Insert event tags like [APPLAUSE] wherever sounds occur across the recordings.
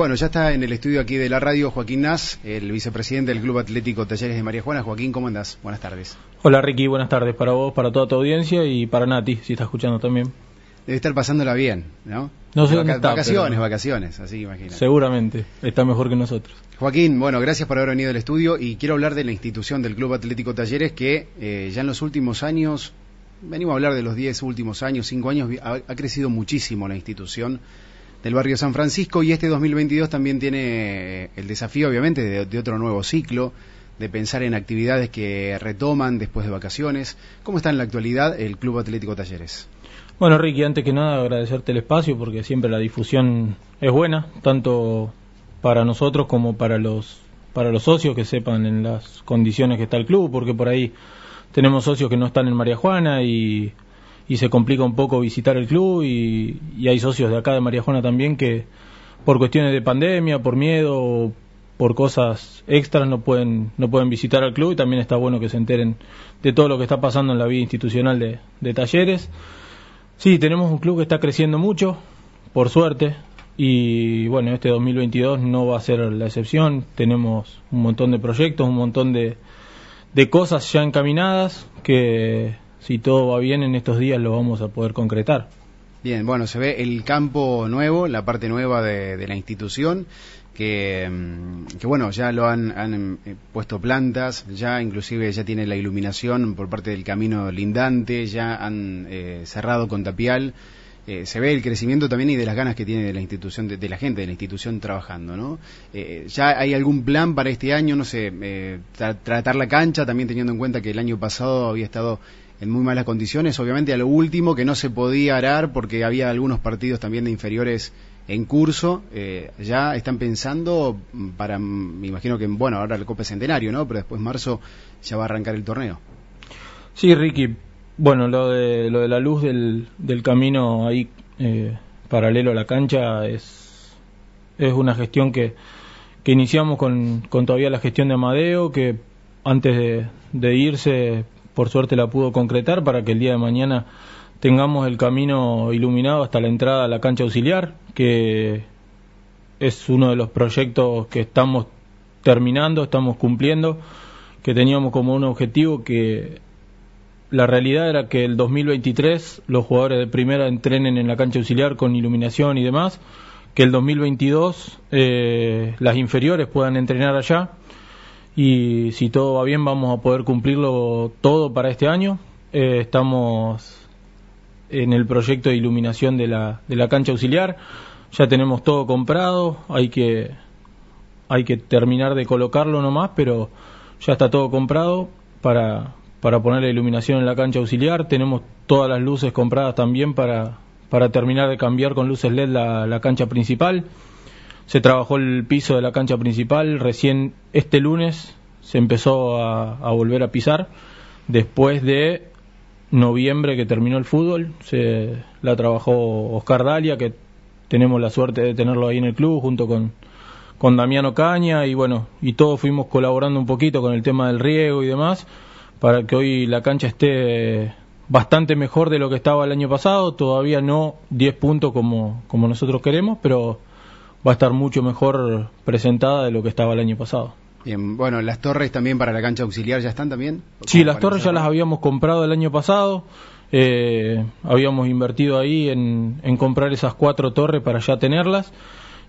Bueno, ya está en el estudio aquí de la radio Joaquín Nas, el vicepresidente del Club Atlético Talleres de María Juana. Joaquín, ¿cómo andás? Buenas tardes. Hola Ricky, buenas tardes para vos, para toda tu audiencia y para Nati, si está escuchando también. Debe estar pasándola bien, ¿no? No sé Vaca- está, vacaciones, pero- vacaciones, así imagínate. Seguramente, está mejor que nosotros. Joaquín, bueno, gracias por haber venido al estudio y quiero hablar de la institución del Club Atlético Talleres que eh, ya en los últimos años, venimos a hablar de los 10 últimos años, 5 años, ha crecido muchísimo la institución del barrio San Francisco y este 2022 también tiene eh, el desafío, obviamente, de, otro nuevo ciclo, de pensar en actividades que retoman después de vacaciones. ¿Cómo está en la actualidad el Club Atlético Talleres? Bueno Ricky, antes que nada agradecerte el espacio porque siempre la difusión es buena, tanto para nosotros como para los para los socios que sepan en las condiciones que está el club, porque por ahí tenemos socios que no están en María Juana y, y se complica un poco visitar el club y, hay socios de acá de María Juana también que por cuestiones de pandemia, por miedo, por cosas extras no pueden no pueden visitar al club y también está bueno que se enteren de todo lo que está pasando en la vida institucional de, de talleres. Sí, tenemos un club que está creciendo mucho, por suerte, y bueno, este 2022 no va a ser la excepción. Tenemos un montón de proyectos, un montón de, de cosas ya encaminadas que si todo va bien en estos días lo vamos a poder concretar. Bien, bueno, se ve el campo nuevo, la parte nueva de, la institución, que, mm, que bueno, ya lo han, han, eh, puesto plantas, ya inclusive ya tiene la iluminación por parte del camino lindante, ya han eh, cerrado con tapial. Eh, se ve el crecimiento también y de las ganas que tiene de la institución, de, de la gente de la institución trabajando, ¿no? Eh, ¿Ya hay algún plan para este año, no sé, eh, tra- tratar la cancha, también teniendo en cuenta que el año pasado había estado en muy malas condiciones, obviamente a lo último que no se podía arar porque había algunos partidos también de inferiores en curso, eh, ya están pensando para, me imagino que, bueno, ahora la Copa Centenario, ¿no? Pero después marzo ya va a arrancar el torneo. Sí, Ricky, bueno, lo de, lo de la luz del, del camino ahí eh, paralelo a la cancha es, es una gestión que, que iniciamos con, con todavía la gestión de Amadeo, que antes de, de irse, por suerte la pudo concretar para que el día de mañana tengamos el camino iluminado hasta la entrada a la cancha auxiliar, que es uno de los proyectos que estamos terminando, estamos cumpliendo, que teníamos como un objetivo que la realidad era que el 2023 los jugadores de primera entrenen en la cancha auxiliar con iluminación y demás, que el 2022 eh, las inferiores puedan entrenar allá y si todo va bien vamos a poder cumplirlo todo para este año. Eh, estamos en el proyecto de iluminación de la, de la cancha auxiliar, ya tenemos todo comprado, hay que, hay que terminar de colocarlo nomás, pero ya está todo comprado para, para poner la iluminación en la cancha auxiliar. Tenemos todas las luces compradas también para, para terminar de cambiar con luces LED la, la cancha principal. Se trabajó el piso de la cancha principal. Recién este lunes se empezó a, volver a pisar. Después de noviembre que terminó el fútbol, se la trabajó Oscar Dalia, que tenemos la suerte de tenerlo ahí en el club junto con, con Damiano Caña y bueno, y todos fuimos colaborando un poquito con el tema del riego y demás para que hoy la cancha esté bastante mejor de lo que estaba el año pasado, todavía no 10 puntos como, como nosotros queremos, pero va a estar mucho mejor presentada de lo que estaba el año pasado. Bien, bueno, las torres también para la cancha auxiliar ya están también. Sí, las torres ya las habíamos comprado el año pasado. eh, habíamos invertido ahí en, en comprar esas cuatro torres para ya tenerlas.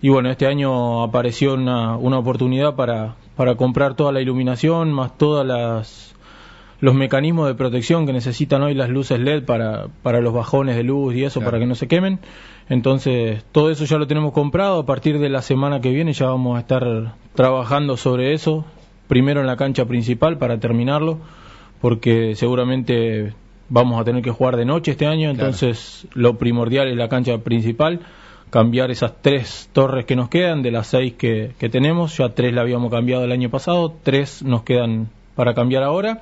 Y bueno, este año apareció una, una oportunidad para, para comprar toda la iluminación, más todas las los mecanismos de protección que necesitan hoy las luces LED para, para los bajones de luz y eso, Claro. para que no se quemen. Entonces, todo eso ya lo tenemos comprado. A partir de la semana que viene ya vamos a estar trabajando sobre eso. Primero en la cancha principal para terminarlo, porque seguramente vamos a tener que jugar de noche este año. Entonces, lo primordial es la cancha principal. Cambiar esas tres torres que nos quedan, de las seis que, que tenemos. Ya tres la habíamos cambiado el año pasado, tres nos quedan para cambiar ahora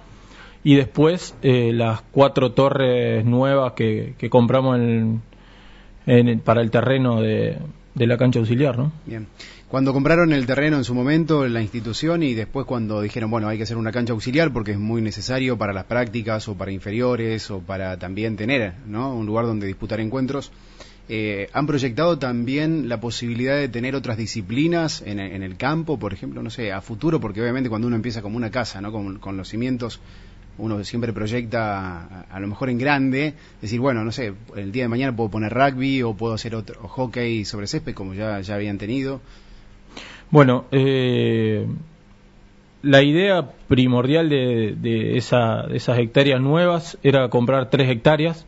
y después eh, las cuatro torres nuevas que, que compramos en, en para el terreno de, la cancha auxiliar, ¿no? Bien. Cuando compraron el terreno en su momento, la institución, y después cuando dijeron, bueno, hay que hacer una cancha auxiliar porque es muy necesario para las prácticas o para inferiores o para también tener ¿no? un lugar donde disputar encuentros, eh, ¿han proyectado también la posibilidad de tener otras disciplinas en, el campo, por ejemplo, no sé, a futuro? Porque obviamente cuando uno empieza como una casa, ¿no? Con, los cimientos, uno siempre proyecta a, lo mejor en grande, decir, bueno, no sé, el día de mañana puedo poner rugby o puedo hacer otro hockey sobre césped como ya, ya habían tenido. Bueno, eh, la idea primordial de, esas hectáreas nuevas era comprar tres hectáreas.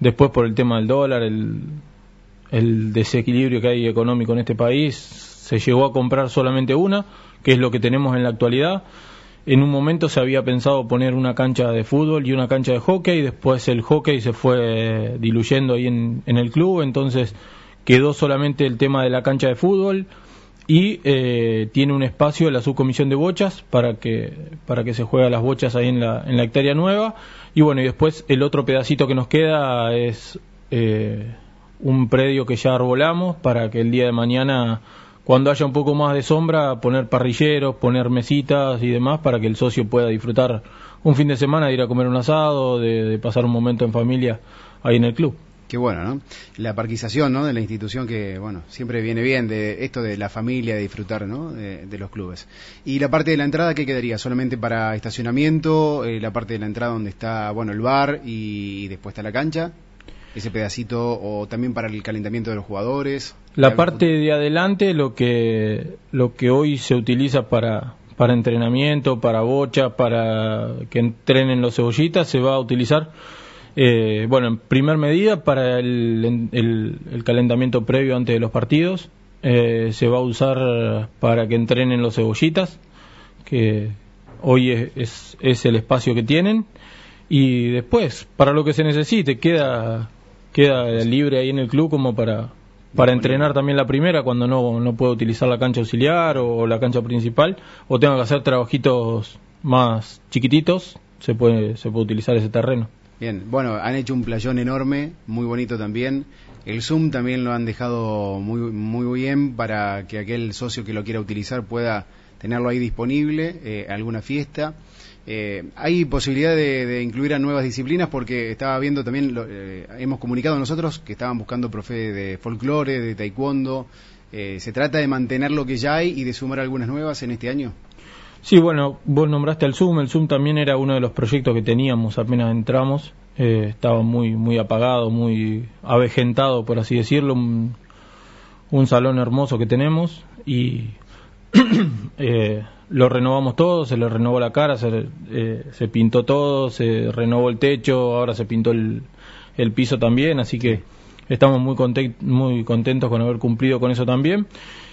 Después, por el tema del dólar, el, desequilibrio que hay económico en este país, se llegó a comprar solamente una, que es lo que tenemos en la actualidad. En un momento se había pensado poner una cancha de fútbol y una cancha de hockey, después el hockey se fue diluyendo ahí en el club, entonces quedó solamente el tema de la cancha de fútbol y eh, tiene un espacio en la subcomisión de bochas para que para que se juegue las bochas ahí en la, en la hectárea nueva. Y bueno y después el otro pedacito que nos queda es eh, un predio que ya arbolamos para que el día de mañana cuando haya un poco más de sombra poner parrilleros poner mesitas y demás para que el socio pueda disfrutar un fin de semana de ir a comer un asado de pasar un momento en familia ahí en el club Qué bueno, ¿no? La parquización, ¿no? De la institución que, bueno, siempre viene bien, de esto de la familia, de disfrutar, ¿no? De, los clubes. Y la parte de la entrada, ¿qué quedaría? ¿Solamente para estacionamiento? Eh, ¿La parte de la entrada donde está, bueno, el bar y después está la cancha? ¿Ese pedacito o también para el calentamiento de los jugadores? La parte de adelante, lo que, lo que hoy se utiliza para, para entrenamiento, para bocha, para que entrenen los cebollitas, se va a utilizar eh, bueno, en primer medida, para el, calentamiento previo antes de los partidos, eh, se va a usar para que entrenen los cebollitas, que hoy es, es, el espacio que tienen, y después, para lo que se necesite, queda, queda libre ahí en el club como para, para entrenar también la primera cuando no, no puedo utilizar la cancha auxiliar o la cancha principal, o tengo que hacer trabajitos más chiquititos, se puede, se puede utilizar ese terreno. Bien, bueno, han hecho un playón enorme, muy bonito también. El Zoom también lo han dejado muy, muy bien para que aquel socio que lo quiera utilizar pueda tenerlo ahí disponible, eh, alguna fiesta. Eh, hay posibilidad de, incluir a nuevas disciplinas porque estaba viendo también, eh, hemos comunicado nosotros que estaban buscando profe de folclore, de taekwondo. ¿Se trata de mantener lo que ya hay y de sumar algunas nuevas en este año? Sí, bueno, vos nombraste el Zoom, el Zoom también era uno de los proyectos que teníamos apenas entramos, eh, estaba muy muy apagado, muy avejentado, por así decirlo, un, salón hermoso que tenemos y [CLEARS THROAT] eh, lo renovamos todo, se le renovó la cara, se, eh, se pintó todo, se renovó el techo, ahora se pintó el, el piso también, así que estamos muy, muy contentos con haber cumplido con eso también.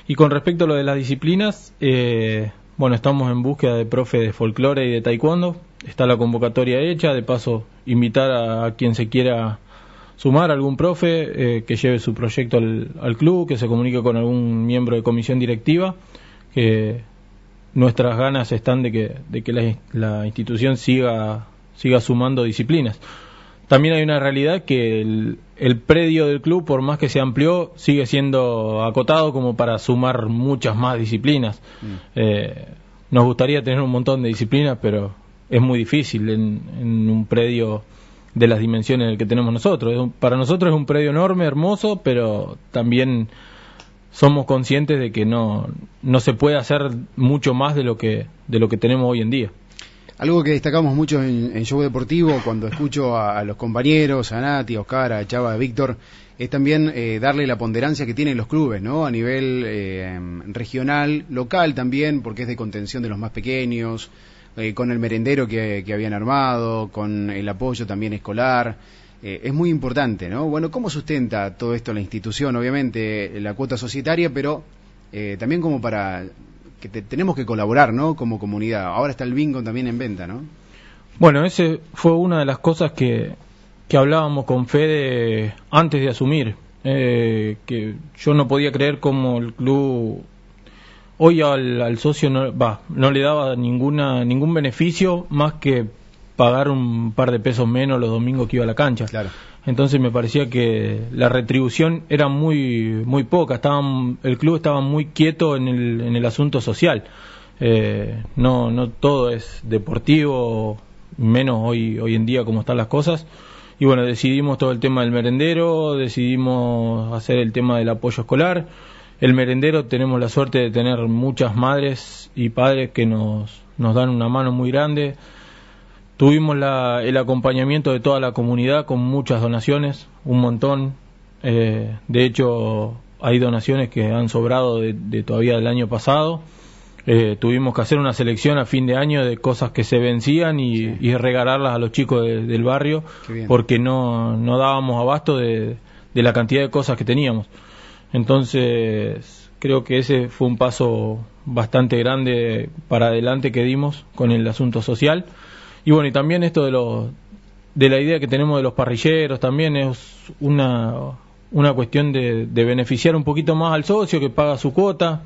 Y con respecto a lo de las disciplinas, eh, bueno, estamos en búsqueda de profe de folclore y de taekwondo. Está la convocatoria hecha. De paso, invitar a, quien se quiera sumar, algún profe eh, que lleve su proyecto al, club, que se comunique con algún miembro de comisión directiva. Que nuestras ganas están de que, de que la, la institución siga, siga sumando disciplinas. También hay una realidad que el, el predio del club, por más que se amplió, sigue siendo acotado como para sumar muchas más disciplinas. Mm. Eh, nos gustaría tener un montón de disciplinas, pero es muy difícil en, un predio de las dimensiones del que tenemos nosotros. para nosotros es un predio enorme, hermoso, pero también somos conscientes de que no, no se puede hacer mucho más de lo que, de lo que tenemos hoy en día. Algo que destacamos mucho en, Show Deportivo, cuando escucho a, los compañeros, a Nati, a Oscar, a Chava, a Víctor, es también eh, darle la ponderancia que tienen los clubes, ¿no? A nivel eh, regional, local también, porque es de contención de los más pequeños, eh, con el merendero que, habían armado, con el apoyo también escolar. Es muy importante, ¿no? Bueno, ¿cómo sustenta todo esto la institución? Obviamente la cuota societaria, pero también como para que tenemos que colaborar, ¿no? Como comunidad. Ahora está el bingo también en venta, ¿no? Bueno, ese fue una de las cosas que, que hablábamos con Fede antes de asumir, eh, que yo no podía creer cómo el club hoy al, socio no, va, no le daba ninguna ningún beneficio más que pagar un par de pesos menos los domingos que iba a la cancha. Claro entonces me parecía que la retribución era muy muy poca estaban el club estaba muy quieto en el, en el asunto social eh, no no todo es deportivo menos hoy hoy en día como están las cosas y bueno, decidimos todo el tema del merendero, decidimos hacer el tema del apoyo escolar. El merendero tenemos la suerte de tener muchas madres y padres que nos, nos dan una mano muy grande. Tuvimos la, el acompañamiento de toda la comunidad con muchas donaciones, un montón. Eh, de hecho, hay donaciones que han sobrado de, todavía del año pasado. Eh, tuvimos que hacer una selección a fin de año de cosas que se vencían y, regalarlas a los chicos del barrio porque no, no dábamos abasto de, de, la cantidad de cosas que teníamos. Entonces, creo que ese fue un paso bastante grande para adelante que dimos con el asunto social. Y bueno, y también esto de, lo, de la idea que tenemos de los parrilleros también es una, una cuestión de, beneficiar un poquito más al socio que paga su cuota,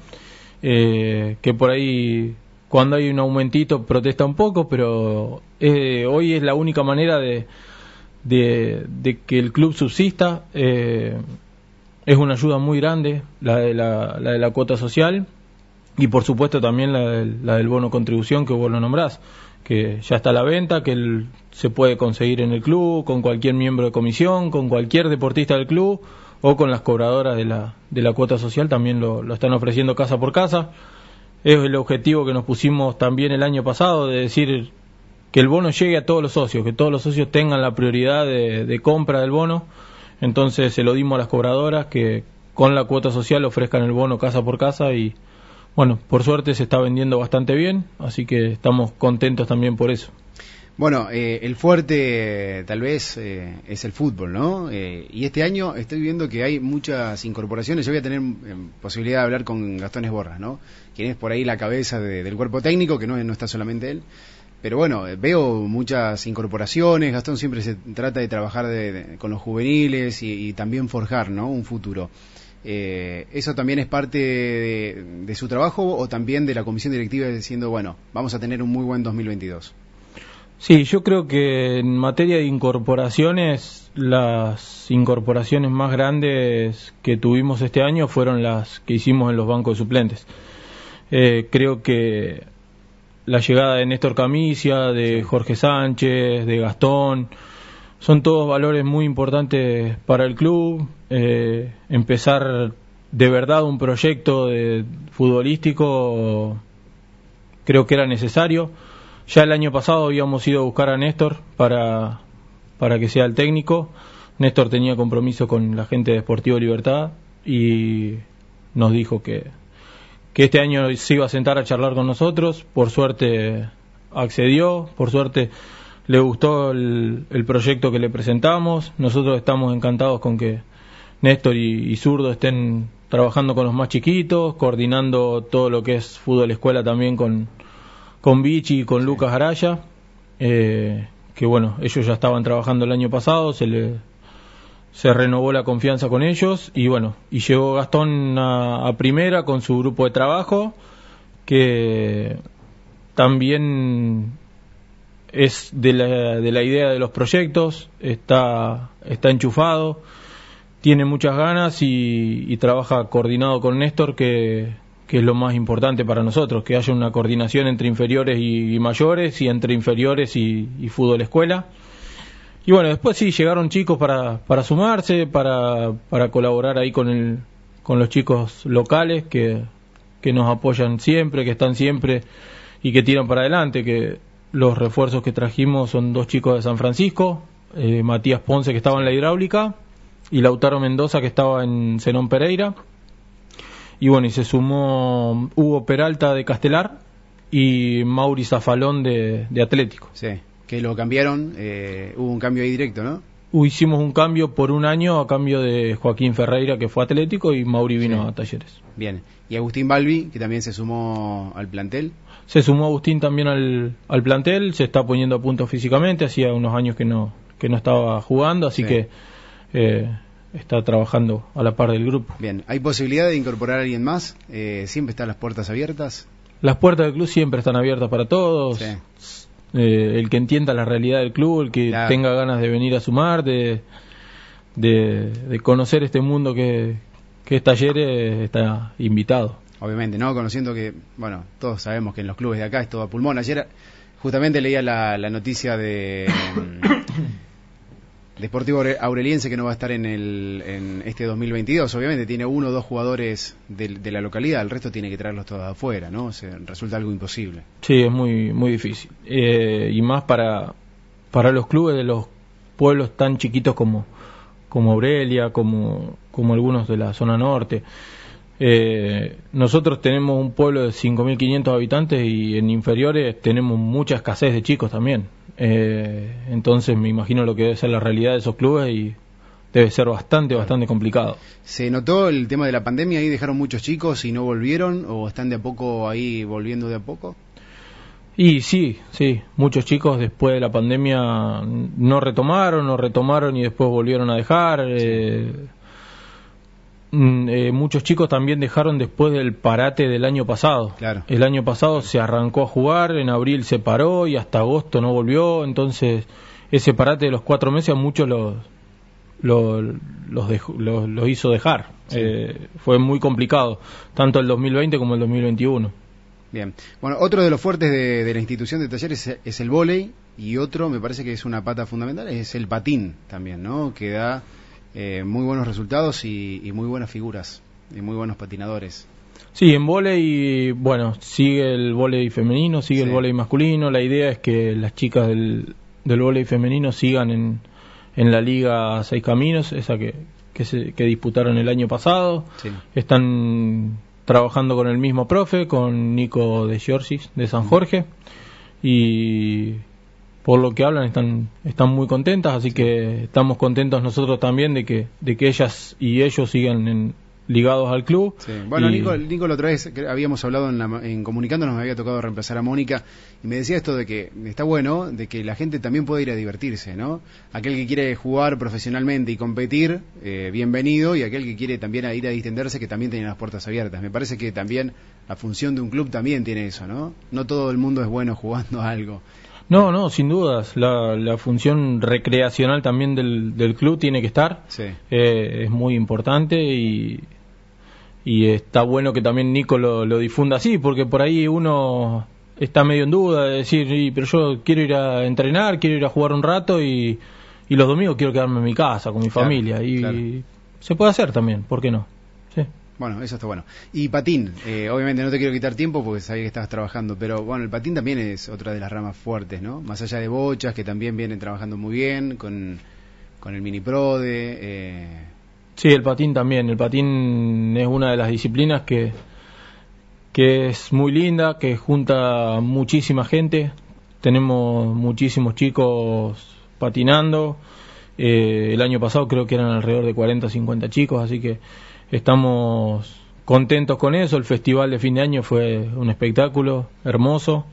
eh, que por ahí cuando hay un aumentito protesta un poco, pero eh, hoy es la única manera de, de, que el club subsista. Eh, es una ayuda muy grande la de la, la de la cuota social y por supuesto también la del, la del bono contribución que vos lo nombrás que ya está a la venta, que se puede conseguir en el club, con cualquier miembro de comisión, con cualquier deportista del club o con las cobradoras de la, de la cuota social, también lo, están ofreciendo casa por casa. Es el objetivo que nos pusimos también el año pasado, de decir que el bono llegue a todos los socios, que todos los socios tengan la prioridad de, de compra del bono. Entonces se lo dimos a las cobradoras que con la cuota social ofrezcan el bono casa por casa y, bueno, por suerte se está vendiendo bastante bien, así que estamos contentos también por eso. Bueno, eh, el fuerte tal vez eh, es el fútbol, ¿no? Eh, y este año estoy viendo que hay muchas incorporaciones. Yo voy a tener posibilidad de hablar con Gastón Esborra, ¿no? Quien es por ahí la cabeza del cuerpo técnico, que no, no está solamente él. Pero bueno, veo muchas incorporaciones. Gastón siempre se trata de trabajar con los juveniles y, y, también forjar, ¿no? Un futuro. Eh, ¿Eso también es parte de, su trabajo o también de la comisión directiva diciendo, bueno, vamos a tener un muy buen 2022? Sí, yo creo que en materia de incorporaciones, las incorporaciones más grandes que tuvimos este año fueron las que hicimos en los bancos de suplentes. Eh, creo que la llegada de Néstor Camicia, de Jorge Sánchez, de Gastón, son todos valores muy importantes para el club. Eh, empezar de verdad un proyecto de futbolístico creo que era necesario. Ya el año pasado habíamos ido a buscar a Néstor para, para que sea el técnico. Néstor tenía compromiso con la gente de Deportivo Libertad y nos dijo que, que este año se iba a sentar a charlar con nosotros. Por suerte accedió, por suerte le gustó el, proyecto que le presentamos. Nosotros estamos encantados con que Néstor y, Zurdo estén trabajando con los más chiquitos, coordinando todo lo que es fútbol escuela también con, con Vichy y con Lucas Araya. Eh, que bueno, ellos ya estaban trabajando el año pasado, se le se renovó la confianza con ellos y bueno, y llegó Gastón a primera con su grupo de trabajo que también es de la, de la idea de los proyectos, está, está enchufado, tiene muchas ganas y, trabaja coordinado con Néstor, que, que, es lo más importante para nosotros, que haya una coordinación entre inferiores y, mayores y entre inferiores y, fútbol escuela. Y bueno, después sí, llegaron chicos para, para sumarse, para, para colaborar ahí con, el, con los chicos locales que, que nos apoyan siempre, que están siempre y que tiran para adelante, que los refuerzos que trajimos son dos chicos de San Francisco, eh, Matías Ponce que estaba en la hidráulica y Lautaro Mendoza que estaba en Zenón Pereira. Y bueno, y se sumó Hugo Peralta de Castelar y Mauri Zafalón de, Atlético. Sí, que lo cambiaron, eh, hubo un cambio ahí directo, ¿no? hicimos un cambio por un año a cambio de Joaquín Ferreira, que fue Atlético, y Mauri vino a Talleres. Bien. ¿Y Agustín Balbi, que también se sumó al plantel? Se sumó Agustín también al, al plantel, se está poniendo a punto físicamente, hacía unos años que no, que no estaba jugando, así que eh, está trabajando a la par del grupo. Bien, ¿hay posibilidad de incorporar a alguien más? Eh, ¿Siempre están las puertas abiertas? Las puertas del club siempre están abiertas para todos. Eh, el que entienda la realidad del club, el que tenga ganas de venir a sumar, de, de, conocer este mundo que, que es Talleres, está invitado obviamente, ¿no? Conociendo que, bueno, todos sabemos que en los clubes de acá es todo a pulmón. Ayer justamente leía la, noticia de Deportivo Aureliense que no va a estar en, el, en este 2022, obviamente tiene uno o dos jugadores de, la localidad, el resto tiene que traerlos todos afuera, ¿no? resulta algo imposible. Sí, es muy, muy difícil. Eh, y más para, para los clubes de los pueblos tan chiquitos como, como Aurelia, como, como algunos de la zona norte. Eh, nosotros tenemos un pueblo de 5.500 habitantes y en inferiores tenemos mucha escasez de chicos también. Eh, entonces me imagino lo que debe ser la realidad de esos clubes y debe ser bastante, bastante complicado. ¿Se notó el tema de la pandemia? ¿Ahí dejaron muchos chicos y no volvieron o están de a poco ahí volviendo de a poco? Y sí, sí, muchos chicos después de la pandemia no retomaron, no retomaron y después volvieron a dejar. Eh, eh, muchos chicos también dejaron después del parate del año pasado. Claro. El año pasado se arrancó a jugar, en abril se paró y hasta agosto no volvió. Entonces, ese parate de los cuatro meses a muchos los, los, los, hizo dejar. Eh, fue muy complicado, tanto el 2020 como el 2021. Bien. Bueno, otro de los fuertes de, la institución de talleres es, el vóley y otro, me parece que es una pata fundamental, es el patín también, ¿no? Que da eh, muy buenos resultados y, muy buenas figuras y muy buenos patinadores. Sí, en vóley, bueno, sigue el vóley femenino, sigue el vóley masculino. La idea es que las chicas del, del vóley femenino sigan en, en la Liga Seis Caminos, esa que, que, se, que disputaron el año pasado. Están trabajando con el mismo profe, con Nico de Giorgis de San Jorge y por lo que hablan están están muy contentas, así que estamos contentos nosotros también de que de que ellas y ellos sigan en, ligados al club. Bueno, Nico, Nico, la otra vez habíamos hablado en, en comunicándonos, me había tocado reemplazar a Mónica y me decía esto de que está bueno, de que la gente también puede ir a divertirse, ¿no? Aquel que quiere jugar profesionalmente y competir, eh, bienvenido, y aquel que quiere también ir a distenderse, que también tiene las puertas abiertas. Me parece que también la función de un club también tiene eso, ¿no? No todo el mundo es bueno jugando [LAUGHS] algo. No, no, sin dudas. La, la función recreacional también del, del, club tiene que estar. Sí. Eh, es muy importante y y está bueno que también Nico lo, difunda así, porque por ahí uno está medio en duda de decir, pero yo quiero ir a entrenar, quiero ir a jugar un rato y, y los domingos quiero quedarme en mi casa con mi familia. Y se puede hacer también, ¿por qué no? Bueno, eso está bueno. Y patín, eh, obviamente no te quiero quitar tiempo porque sabía que estabas trabajando, pero bueno, el patín también es otra de las ramas fuertes, ¿no? Más allá de bochas, que también vienen trabajando muy bien, con, con el mini prode, eh, Sí, el patín también. El patín es una de las disciplinas que, que es muy linda, que junta muchísima gente. Tenemos muchísimos chicos patinando. Eh, el año pasado creo que eran alrededor de 40 o 50 chicos, así que estamos contentos con eso. El festival de fin de año fue un espectáculo hermoso.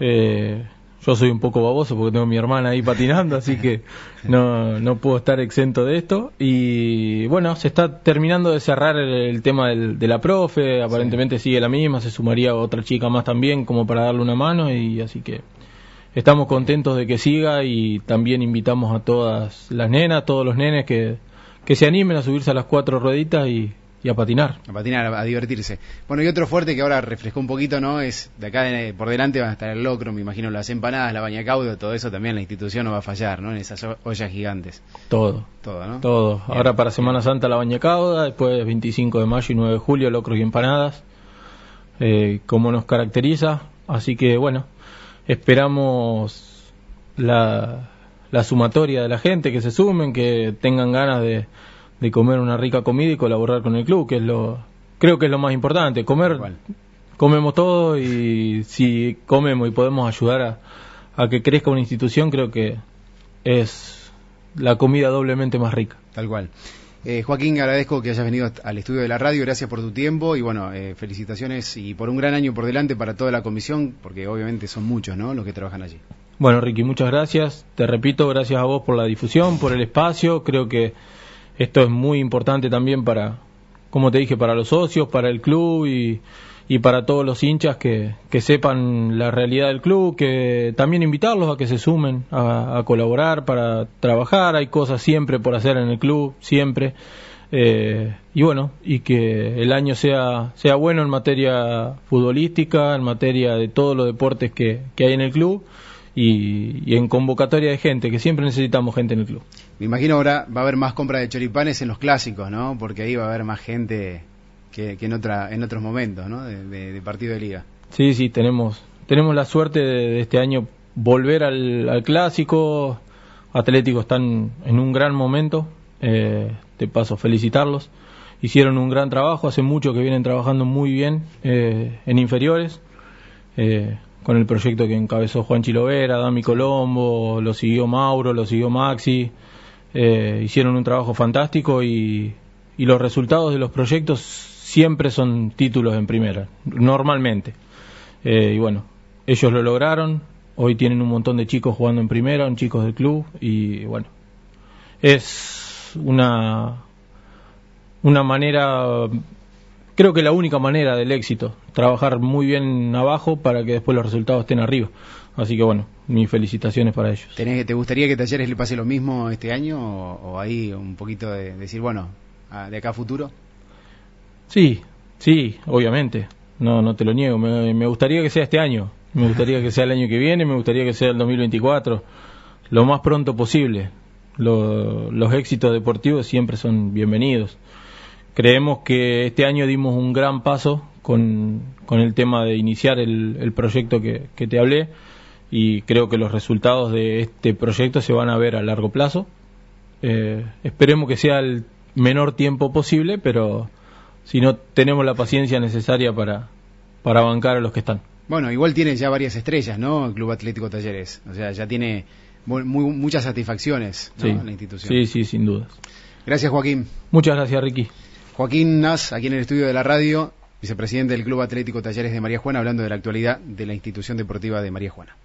Eh, yo soy un poco baboso porque tengo a mi hermana ahí patinando, así que no, no puedo estar exento de esto. Y bueno, se está terminando de cerrar el, tema del, de la profe, aparentemente sigue la misma, se sumaría otra chica más también como para darle una mano y así que estamos contentos de que siga y también invitamos a todas las nenas, todos los nenes que, que se animen a subirse a las cuatro rueditas y, y a patinar. A patinar, a, divertirse. Bueno, y otro fuerte que ahora refrescó un poquito, ¿no? Es de acá por delante va a estar el locro, me imagino las empanadas, la baña caudo, todo eso también la institución no va a fallar, ¿no? En esas ollas gigantes. Todo. Todo, ¿no? Todo. Ahora para Semana Santa la baña cauda, después 25 de mayo y 9 de julio locros y empanadas, eh, como nos caracteriza. Así que bueno, esperamos la, la sumatoria de la gente, que se sumen, que tengan ganas de de comer una rica comida y colaborar con el club, que es lo creo que es lo más importante. Comer, comemos todo y si comemos y podemos ayudar a, a que crezca una institución, creo que es la comida doblemente más rica. Tal cual. Eh, Joaquín, agradezco que hayas venido al estudio de la radio, gracias por tu tiempo y bueno, eh, felicitaciones y por un gran año por delante para toda la comisión, porque obviamente son muchos, ¿no? Los que trabajan allí. Bueno, Ricky, muchas gracias. Te repito, gracias a vos por la difusión, por el espacio. Creo que esto es muy importante también para, como te dije, para los socios, para el club y, y para todos los hinchas que, que, sepan la realidad del club, que también invitarlos a que se sumen a, colaborar para trabajar, hay cosas siempre por hacer en el club, siempre. Eh, y bueno, y que el año sea, sea bueno en materia futbolística, en materia de todos los deportes que, que hay en el club y, en convocatoria de gente, que siempre necesitamos gente en el club. Me imagino ahora va a haber más compra de choripanes en los clásicos, ¿no? Porque ahí va a haber más gente que, en, otra, en otros momentos, ¿no? De, partido de liga. Sí, sí, tenemos, tenemos la suerte de, este año volver al, clásico. Atlético están en un gran momento. Eh, te paso felicitarlos. Hicieron un gran trabajo, hace mucho que vienen trabajando muy bien eh, en inferiores. Eh, con el proyecto que encabezó Juan Chilovera, Dami Colombo, lo siguió Mauro, lo siguió Maxi, eh, hicieron un trabajo fantástico y, los resultados de los proyectos siempre son títulos en primera, normalmente. Eh, y bueno, ellos lo lograron, hoy tienen un montón de chicos jugando en primera, un chicos del club y bueno, es una, una manera creo que la única manera del éxito, trabajar muy bien abajo para que después los resultados estén arriba. Así que bueno, mis felicitaciones para ellos. ¿Te gustaría que Talleres le pase lo mismo este año o, ahí un poquito de, decir, bueno, de acá a futuro? Sí, sí, obviamente. No, no te lo niego. Me, gustaría que sea este año. Me gustaría que sea el año que viene, me gustaría que sea el 2024, lo más pronto posible. los éxitos deportivos siempre son bienvenidos. Creemos que este año dimos un gran paso con, el tema de iniciar el, proyecto que, te hablé y creo que los resultados de este proyecto se van a ver a largo plazo. Eh, esperemos que sea el menor tiempo posible, pero si no tenemos la paciencia necesaria para, para bancar a los que están. Bueno, igual tiene ya varias estrellas, ¿no? El Club Atlético Talleres. O sea, ya tiene muchas satisfacciones en la institución. Sí, sí, sin dudas. Gracias, Joaquín. Muchas gracias, Ricky. Joaquín Nas, aquí en el estudio de la radio, vicepresidente del Club Atlético Talleres de María Juana, hablando de la actualidad de la institución deportiva de María Juana.